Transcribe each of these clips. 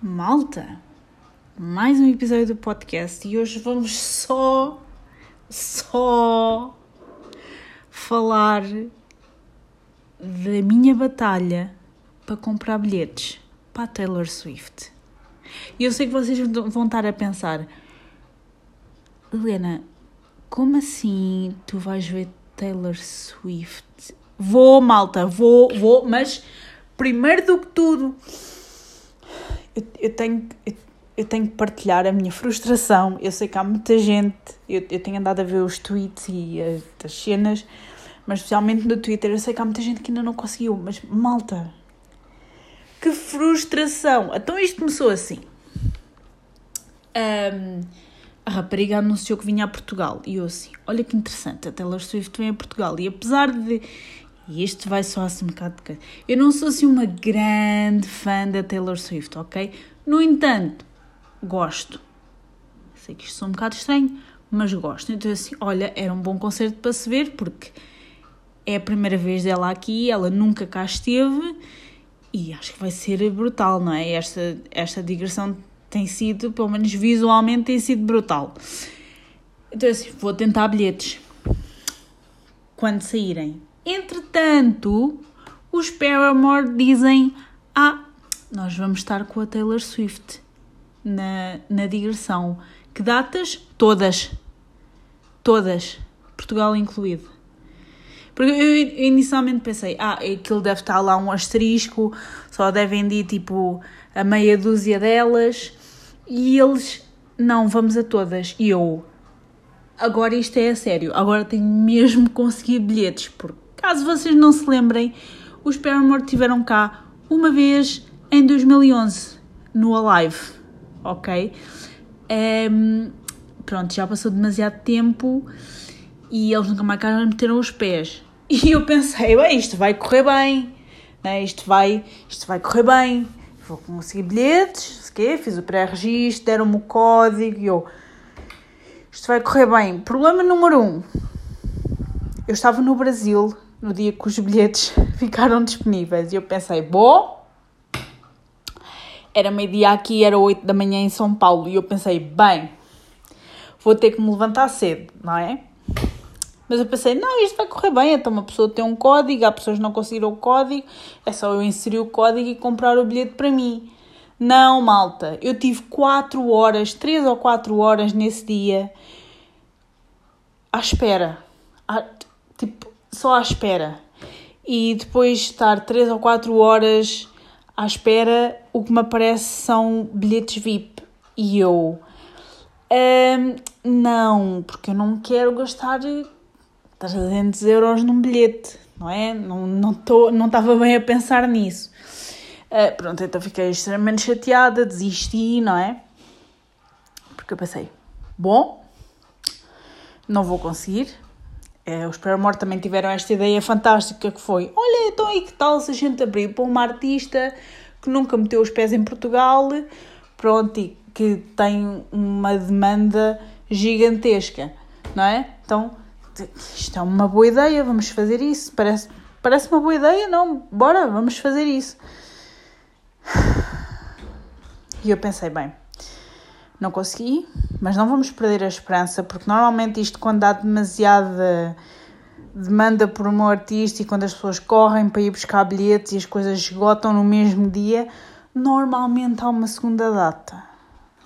Malta, mais um episódio do podcast e hoje vamos só, só falar da minha batalha para comprar bilhetes para a Taylor Swift. E eu sei que vocês vão estar a pensar, Helena, como assim tu vais ver Taylor Swift? Vou, malta, vou, vou, mas primeiro do que tudo eu, eu tenho. Eu, eu tenho que partilhar a minha frustração. Eu sei que há muita gente, eu, eu tenho andado a ver os tweets e as, as cenas, mas especialmente no Twitter, eu sei que há muita gente que ainda não conseguiu. Mas malta, que frustração! Então isto começou assim. Um, a rapariga anunciou que vinha a Portugal e eu assim, olha que interessante, a Taylor Swift vem a Portugal e apesar de e este vai só assim um bocado de. Eu não sou assim uma grande fã da Taylor Swift, ok? No entanto, gosto. Sei que isto sou um bocado estranho, mas gosto. Então, assim, olha, era um bom concerto para se ver, porque é a primeira vez dela aqui, ela nunca cá esteve e acho que vai ser brutal, não é? Esta, esta digressão tem sido, pelo menos visualmente, tem sido brutal. Então, assim, vou tentar bilhetes quando saírem. Entretanto, os Paramore dizem: Ah, nós vamos estar com a Taylor Swift na, na digressão. Que datas? Todas. Todas. Portugal incluído. Porque eu inicialmente pensei, ah, aquilo deve estar lá um asterisco, só devem ir tipo a meia dúzia delas. E eles, não, vamos a todas. E eu, agora isto é a sério, agora tenho mesmo que conseguir bilhetes, porque Caso vocês não se lembrem, os Paramore tiveram cá uma vez em 2011 no Alive, ok? Um, pronto, já passou demasiado tempo e eles nunca mais cá meteram os pés. E eu pensei, bem, isto vai correr bem, né? isto, vai, isto vai correr bem, vou conseguir bilhetes, quê? fiz o pré-registro, deram-me o código e eu, isto vai correr bem. Problema número um, eu estava no Brasil no dia que os bilhetes ficaram disponíveis. E eu pensei, bom, era meio-dia aqui, era 8 da manhã em São Paulo. E eu pensei, bem, vou ter que me levantar cedo, não é? Mas eu pensei, não, isto vai correr bem. Então uma pessoa tem um código, há pessoas que não conseguiram o código, é só eu inserir o código e comprar o bilhete para mim. Não, malta, eu tive 4 horas, 3 ou 4 horas nesse dia à espera. À, tipo, só à espera. E depois estar 3 ou 4 horas à espera, o que me aparece são bilhetes VIP. E eu. Um, não, porque eu não quero gastar 300 euros num bilhete, não é? Não, não, tô, não estava bem a pensar nisso. Uh, pronto, então fiquei extremamente chateada, desisti, não é? Porque eu pensei, bom, não vou conseguir, os Paramore também tiveram esta ideia fantástica que foi, olha, então e que tal se a gente abrir para uma artista que nunca meteu os pés em Portugal, pronto, e que tem uma demanda gigantesca, não é? Então, isto é uma boa ideia, vamos fazer isso, parece, parece uma boa ideia, não, bora, vamos fazer isso. E eu pensei, bem, não consegui, mas não vamos perder a esperança, porque normalmente isto, quando há demasiada demanda por um artista e quando as pessoas correm para ir buscar bilhetes e as coisas esgotam no mesmo dia, normalmente há uma segunda data.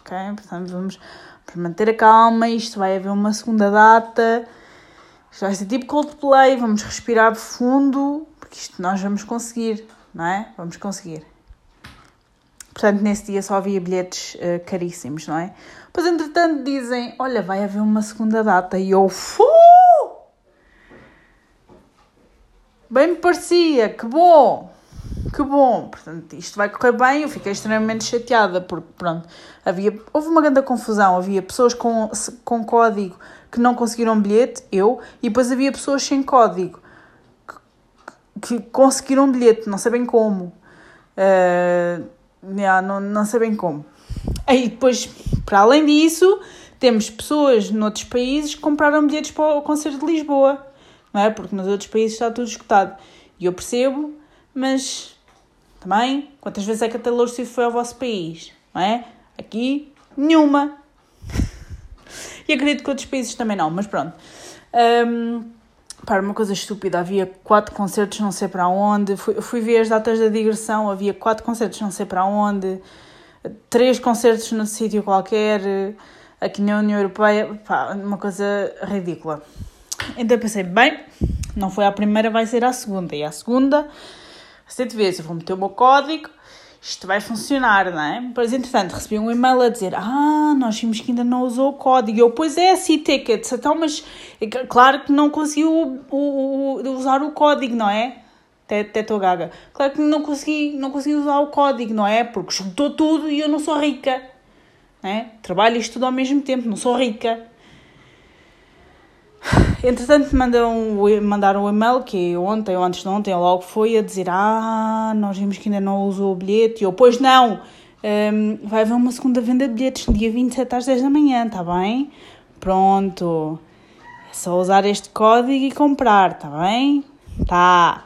Ok? Portanto, vamos, manter a calma, isto vai haver uma segunda data. Isto vai ser tipo Coldplay, vamos respirar fundo, porque isto nós vamos conseguir, não é? Vamos conseguir. Portanto, nesse dia só havia bilhetes uh, caríssimos, não é? Pois, entretanto, dizem: Olha, vai haver uma segunda data. E eu, fu! Bem me parecia, que bom! Que bom! Portanto, isto vai correr bem. Eu fiquei extremamente chateada porque, pronto, havia, houve uma grande confusão. Havia pessoas com, com código que não conseguiram bilhete, eu, e depois havia pessoas sem código que, que conseguiram bilhete, não sabem como. Uh, Não, não sei bem como. Aí depois, para além disso, temos pessoas noutros países que compraram bilhetes para o concerto de Lisboa, não é? Porque nos outros países está tudo escutado. E eu percebo, mas também, quantas vezes é que a Taylor Swift foi ao vosso país? não é? Aqui, nenhuma. e acredito que outros países também não, mas pronto. Um, para uma coisa estúpida, havia quatro concertos não sei para onde, fui, fui ver as datas da digressão, havia quatro concertos não sei para onde, três concertos num sítio qualquer, aqui na União Europeia, pá, uma coisa ridícula. Então pensei, bem, não foi a primeira, vai ser a segunda, e a segunda, sete vezes, eu vou meter o meu código, isto vai funcionar, não é? Depois, entretanto, recebi um e-mail a dizer: Ah, nós vimos que ainda não usou o código. Eu, pois é, assim, tickets. Então, mas é claro que não conseguiu usar o código, não é? Até estou gaga. Claro que não consegui, não consegui usar o código, não é? Porque juntou tudo e eu não sou rica. Não é? Trabalho isto tudo ao mesmo tempo, não sou rica. Entretanto, mandam, mandaram um e-mail que ontem ou antes de ontem, logo foi a dizer: Ah, nós vimos que ainda não usou o bilhete. E eu, pois não, um, vai haver uma segunda venda de bilhetes no dia 27 às 10 da manhã, está bem? Pronto, é só usar este código e comprar, está bem? Tá.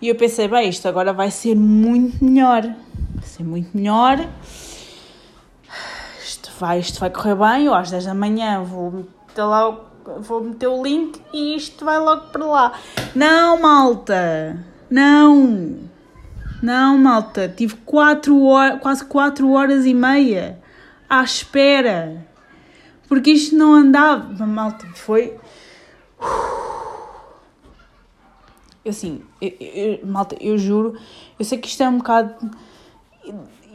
E eu pensei: bem, isto agora vai ser muito melhor. Vai ser muito melhor. Isto vai, isto vai correr bem. Eu às 10 da manhã vou meter lá vou meter o link e isto vai logo para lá. Não, malta! Não! Não, malta! Tive quatro horas, quase 4 horas e meia à espera. Porque isto não andava. Malta, foi. Eu assim, eu, eu, malta, eu juro, eu sei que isto é um bocado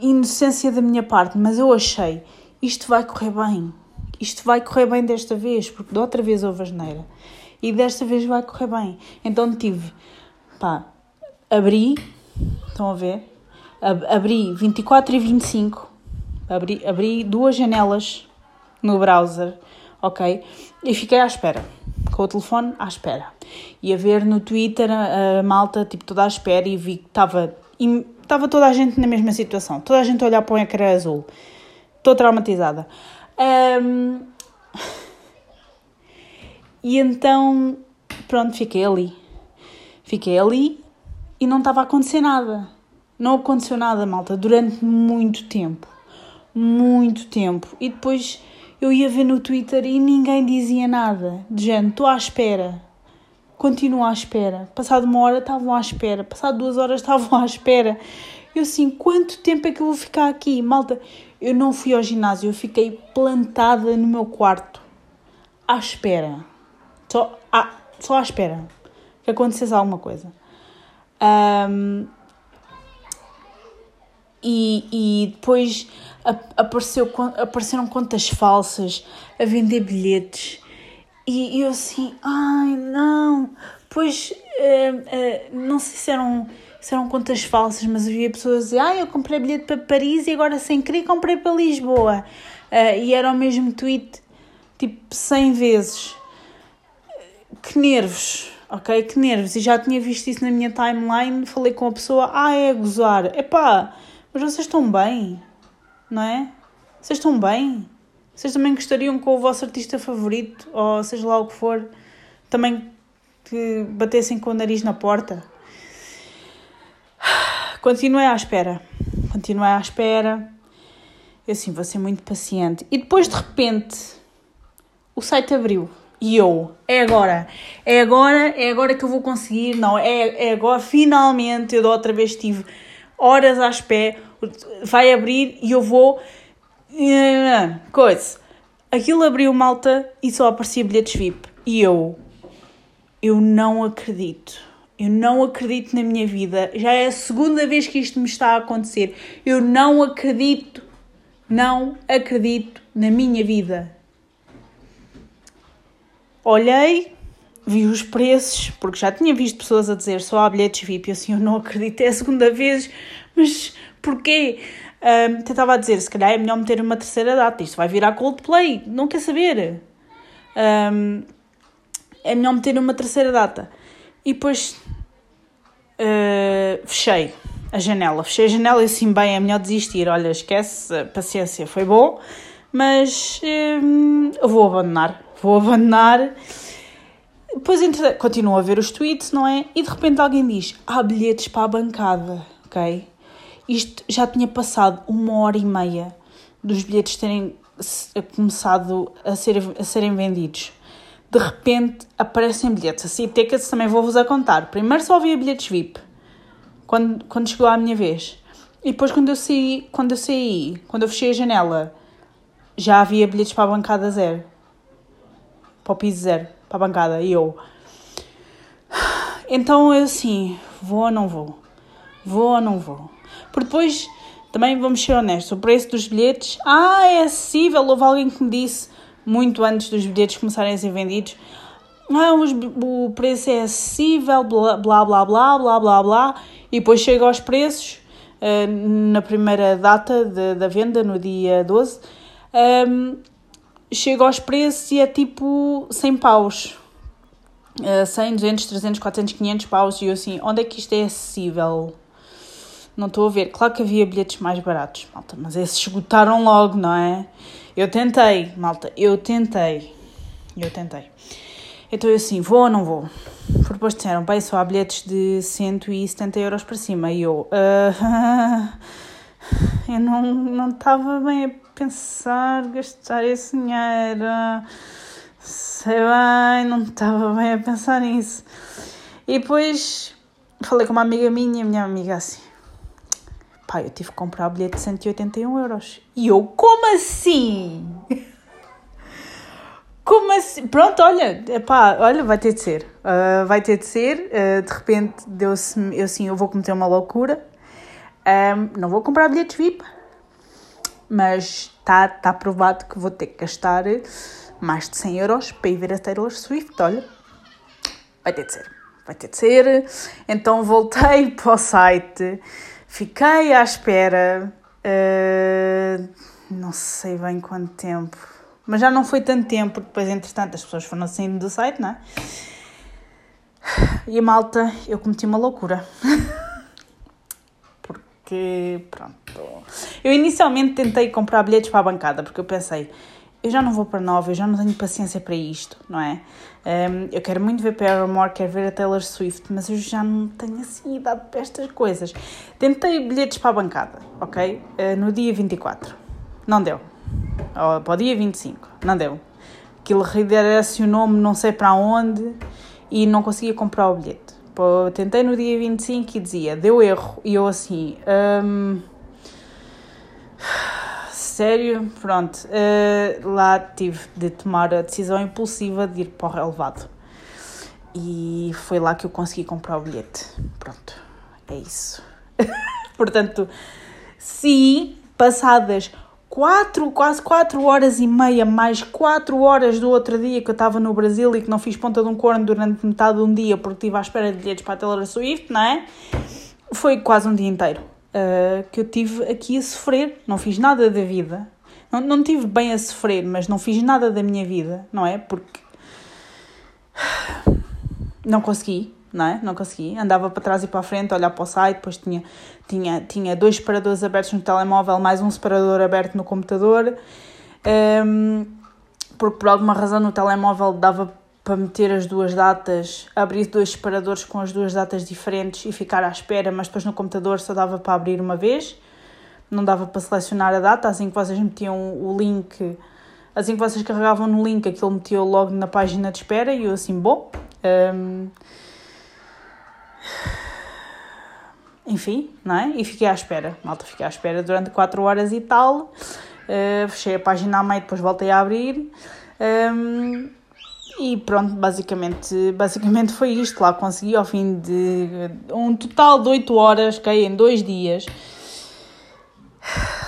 inocência da minha parte, mas eu achei isto vai correr bem isto vai correr bem desta vez, porque da outra vez houve a geneira. E desta vez vai correr bem. Então tive, pá, abri, estão a ver? Abri 24 e 25, abri, abri duas janelas no browser, ok? E fiquei à espera, com o telefone à espera. E a ver no Twitter a, a malta, tipo, toda à espera e vi que estava estava toda a gente na mesma situação. Toda a gente a olhar para o ecrã azul. Estou traumatizada. Um, e então, pronto, fiquei ali. Fiquei ali e não estava a acontecer nada. Não aconteceu nada, malta, durante muito tempo. Muito tempo. E depois eu ia ver no Twitter e ninguém dizia nada. De gente, estou à espera. Continuo à espera. Passado uma hora estavam à espera. Passado duas horas estavam à espera. Eu assim, quanto tempo é que eu vou ficar aqui? Malta, eu não fui ao ginásio, eu fiquei plantada no meu quarto, à espera. Só à, só à espera que acontecesse alguma coisa. Um, e, e depois apareceu, apareceram contas falsas a vender bilhetes. E eu assim, ai não, pois uh, uh, não sei se eram se eram contas falsas, mas havia pessoas a Ah, eu comprei bilhete para Paris e agora sem querer comprei para Lisboa. Uh, e era o mesmo tweet, tipo 100 vezes. Que nervos, ok? Que nervos. E já tinha visto isso na minha timeline. Falei com a pessoa: Ah, é a gozar. Epá, mas vocês estão bem, não é? Vocês estão bem? Vocês também gostariam com o vosso artista favorito, ou seja lá o que for, também que batessem com o nariz na porta? Continuei à espera. Continuei à espera. Eu assim, vou ser muito paciente. E depois, de repente, o site abriu. E eu, é agora, é agora, é agora que eu vou conseguir. Não, é, é agora, finalmente. Eu da outra vez estive horas à espera. Vai abrir e eu vou. Coisa. Aquilo abriu malta e só aparecia bilhetes VIP. E eu, eu não acredito eu não acredito na minha vida. Já é a segunda vez que isto me está a acontecer. Eu não acredito, não acredito na minha vida. Olhei, vi os preços, porque já tinha visto pessoas a dizer só há bilhetes VIP. Eu assim, eu não acredito, é a segunda vez, mas porquê? Um, tentava dizer, se calhar é melhor meter uma terceira data. Isto vai virar Coldplay, não quer saber. Um, é melhor meter uma terceira data. E depois uh, fechei a janela. Fechei a janela e assim, bem, é melhor desistir. Olha, esquece, paciência, foi bom, mas uh, vou abandonar. Vou abandonar. Depois continuo a ver os tweets, não é? E de repente alguém diz: há bilhetes para a bancada, ok? Isto já tinha passado uma hora e meia. dos bilhetes terem começado a, ser, a serem vendidos. De repente aparecem bilhetes. Assim, tickets também vou-vos a contar. Primeiro só havia bilhetes VIP, quando, quando chegou a minha vez. E depois quando eu saí, quando eu saí, quando eu fechei a janela, já havia bilhetes para a bancada zero. Para o piso zero, para a bancada. E eu... Então eu assim, vou ou não vou? Vou ou não vou? Porque depois também vamos ser honestos, o preço dos bilhetes, ah, é acessível. Houve alguém que me disse, muito antes dos bilhetes começarem a ser vendidos, ah, os, o preço é acessível, blá blá blá blá blá blá blá, e depois chega aos preços, uh, na primeira data de, da venda, no dia 12, um, chega aos preços e é tipo 100 paus. Uh, 100, 200, 300, 400, 500 paus, e eu assim, onde é que isto é acessível? Não estou a ver. Claro que havia bilhetes mais baratos, malta, mas esses esgotaram logo, não é? Eu tentei, malta, eu tentei. Eu tentei. Então eu assim, vou ou não vou? Por depois disseram, bem, só há bilhetes de 170 euros para cima. E eu, uh, eu não estava bem a pensar gastar esse dinheiro. Sei bem, não estava bem a pensar nisso. E depois falei com uma amiga minha, minha amiga assim, Pá, eu tive que comprar o bilhete de 181 euros. E eu, como assim? Como assim? Pronto, olha, pá, olha, vai ter de ser. Uh, vai ter de ser. Uh, de repente deu-se, eu assim, eu vou cometer uma loucura. Um, não vou comprar bilhetes VIP, mas está tá provado que vou ter que gastar mais de 100 euros para ir ver a Taylor Swift. Olha, vai ter de ser. Vai ter de ser. Então voltei para o site Fiquei à espera, uh, não sei bem quanto tempo, mas já não foi tanto tempo, porque depois, entretanto, as pessoas foram saindo do site, não é? E a malta, eu cometi uma loucura. porque, pronto. Eu inicialmente tentei comprar bilhetes para a bancada, porque eu pensei, eu já não vou para nova, eu já não tenho paciência para isto, não é? Um, eu quero muito ver Paramore, quero ver a Taylor Swift, mas eu já não tenho assim idade para estas coisas. Tentei bilhetes para a bancada, ok? Uh, no dia 24. Não deu. Ou para o dia 25. Não deu. Aquilo redirecionou-me não sei para onde e não conseguia comprar o bilhete. Pô, tentei no dia 25 e dizia, deu erro. E eu assim... Um, sério, pronto, uh, lá tive de tomar a decisão impulsiva de ir para o relevado. E foi lá que eu consegui comprar o bilhete. Pronto, é isso. Portanto, se passadas quatro, quase 4 horas e meia, mais 4 horas do outro dia que eu estava no Brasil e que não fiz ponta de um corno durante metade de um dia porque estive à espera de bilhetes para a Taylor Swift, não é? Foi quase um dia inteiro uh, que eu tive aqui a sofrer. Não fiz nada da vida. Não, não tive bem a sofrer, mas não fiz nada da minha vida, não é? Porque não consegui, não é? Não consegui. Andava para trás e para a frente, olhar para o site, depois tinha, tinha, tinha dois separadores abertos no telemóvel, mais um separador aberto no computador. Um, porque por alguma razão no telemóvel dava para meter as duas datas, abrir dois separadores com as duas datas diferentes e ficar à espera, mas depois no computador só dava para abrir uma vez, não dava para selecionar a data, assim que vocês metiam o link, assim que vocês carregavam no link, aquilo metia logo na página de espera e eu assim, bom. Um, enfim, não é? E fiquei à espera, malta, fiquei à espera durante 4 horas e tal, uh, fechei a página à meio, depois voltei a abrir. Um, e pronto, basicamente, basicamente foi isto. Lá consegui ao fim de um total de 8 horas, ok? Em dois dias.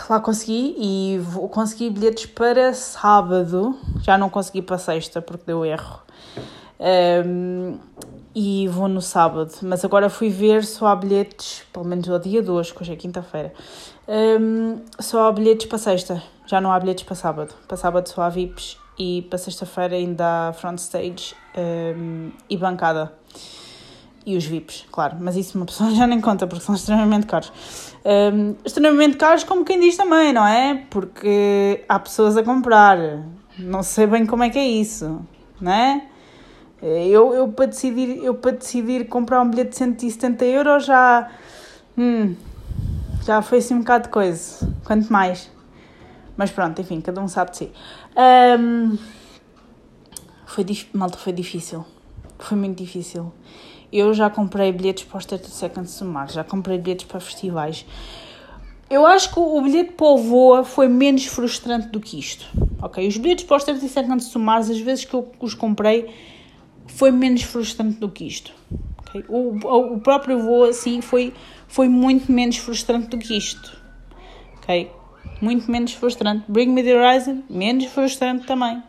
Lá consegui e consegui bilhetes para sábado. Já não consegui para sexta porque deu erro. Um, e vou no sábado. Mas agora fui ver só há bilhetes, pelo menos ao dia de hoje, que hoje é quinta-feira. Um, só há bilhetes para sexta. Já não há bilhetes para sábado. Para sábado só há VIPs e para sexta-feira ainda há front stage um, e bancada. E os VIPs, claro, mas isso uma pessoa já nem conta porque são extremamente caros. Um, extremamente caros, como quem diz também, não é? Porque há pessoas a comprar, não sei bem como é que é isso, não é? Eu, eu, para decidir, eu para decidir comprar um bilhete de 170 euros já. Hum, já foi assim um bocado de coisa. Quanto mais? Mas pronto, enfim, cada um sabe de si. Um, foi, malta, foi difícil. Foi muito difícil. Eu já comprei bilhetes para os 30 Seconds to Mars, já comprei bilhetes para festivais. Eu acho que o bilhete para o Voa foi menos frustrante do que isto. Ok? Os bilhetes para os 30 Seconds to Mars, as vezes que eu os comprei, foi menos frustrante do que isto. Okay? O, o próprio voo, assim, foi, foi muito menos frustrante do que isto. Ok? Muito menos frustrante. Bring Me The Horizon, menos frustrante também.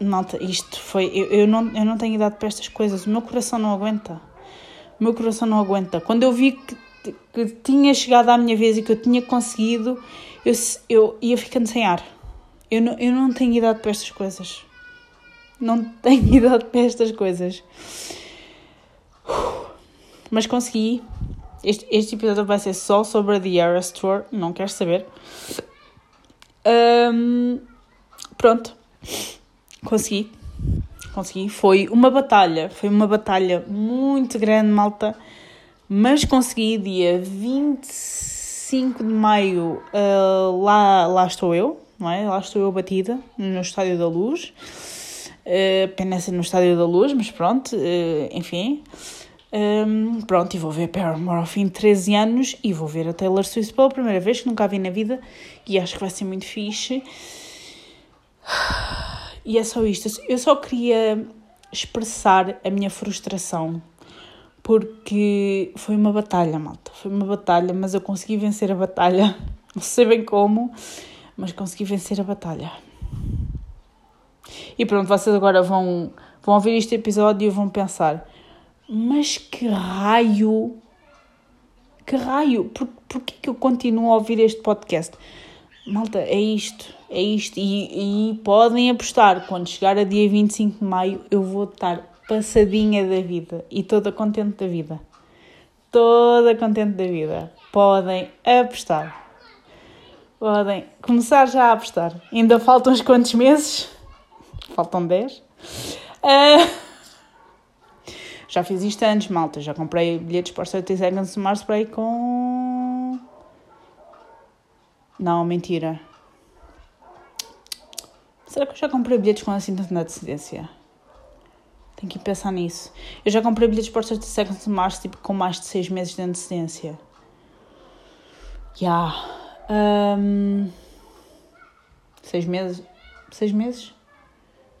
Malta, isto foi. Eu, eu, não, eu não tenho idade para estas coisas. O meu coração não aguenta. O meu coração não aguenta. Quando eu vi que, que tinha chegado à minha vez e que eu tinha conseguido, eu, eu ia ficando sem ar. Eu não, eu não tenho idade para estas coisas. Não tenho idade para estas coisas. Mas consegui. Este, este episódio vai ser só sobre a The Eras Tour. Não queres saber? Um, pronto. Consegui. Consegui. Foi uma batalha. Foi uma batalha muito grande, malta. Mas consegui dia 25 de maio. Uh, lá, lá estou eu não é? Lá estou eu batida, no Estádio da Luz. Uh, apenas no Estádio da Luz, mas pronto, uh, enfim. Um, pronto, e vou ver Paramore ao fim de 13 anos e vou ver a Taylor Swift pela primeira vez, que nunca a vi na vida, e acho que vai ser muito fixe. E é só isto. Eu só queria expressar a minha frustração, porque foi uma batalha, malta. Foi uma batalha, mas eu consegui vencer a batalha. Não sei bem como mas consegui vencer a batalha. E pronto, vocês agora vão, vão ouvir este episódio e vão pensar: mas que raio, que raio, por, porquê que eu continuo a ouvir este podcast? Malta, é isto, é isto. E, e podem apostar, quando chegar a dia 25 de maio, eu vou estar passadinha da vida e toda contente da vida. Toda contente da vida. Podem apostar. Podem começar já a apostar. Ainda faltam uns quantos meses? Faltam 10. Uh, ah, já fiz isto antes, malta. Já comprei bilhetes para os 30 Seconds to Mars para ir com. Não, mentira. Será que eu já comprei bilhetes com assim tanta antecedência? Tenho que pensar nisso. Eu já comprei bilhetes para os 30 Seconds Mars tipo, com mais de 6 meses de antecedência. Já. Yeah. Um, seis meses. Seis meses?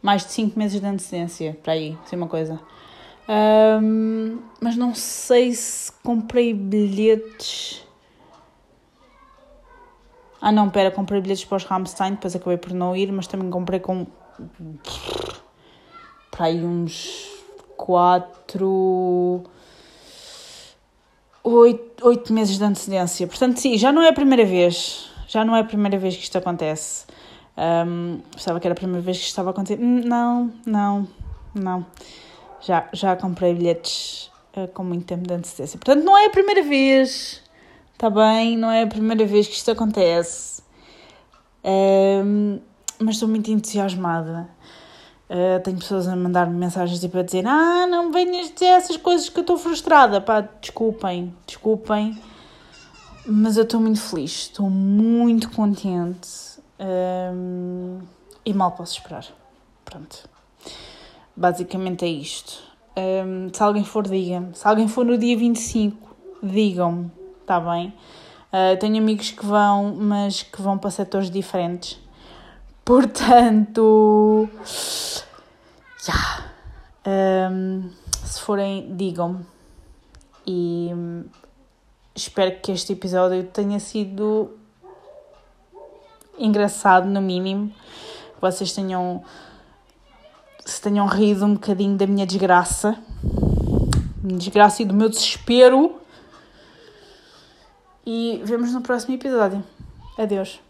Mais de cinco meses de antecedência, para aí, sei uma coisa. Um, mas não sei se comprei bilhetes. Ah, não, pera, comprei bilhetes para os Rammstein, depois acabei por não ir, mas também comprei com. para aí uns quatro oito, oito meses de antecedência. Portanto, sim, já não é a primeira vez. Já não é a primeira vez que isto acontece. Um, pensava que era a primeira vez que isto estava a acontecer. Hum, não, não, não. Já, já comprei bilhetes uh, com muito tempo de antecedência. Portanto, não é a primeira vez. Está bem? Não é a primeira vez que isto acontece. Um, mas estou muito entusiasmada. Uh, tenho pessoas a mandar-me mensagens tipo a dizer: Ah, não venhas dizer essas coisas que eu estou frustrada. Pá, desculpem, desculpem, mas eu estou muito feliz, estou muito contente um, e mal posso esperar. Pronto. Basicamente é isto. Um, se alguém for, diga-me. Se alguém for no dia 25, digam-me, está bem? Uh, tenho amigos que vão, mas que vão para setores diferentes. Portanto. Yeah. Um, se forem, digam-me. E espero que este episódio tenha sido engraçado, no mínimo. Que vocês tenham. Se tenham rido um bocadinho da minha desgraça. Desgraça e do meu desespero. E vemos no próximo episódio. Adeus.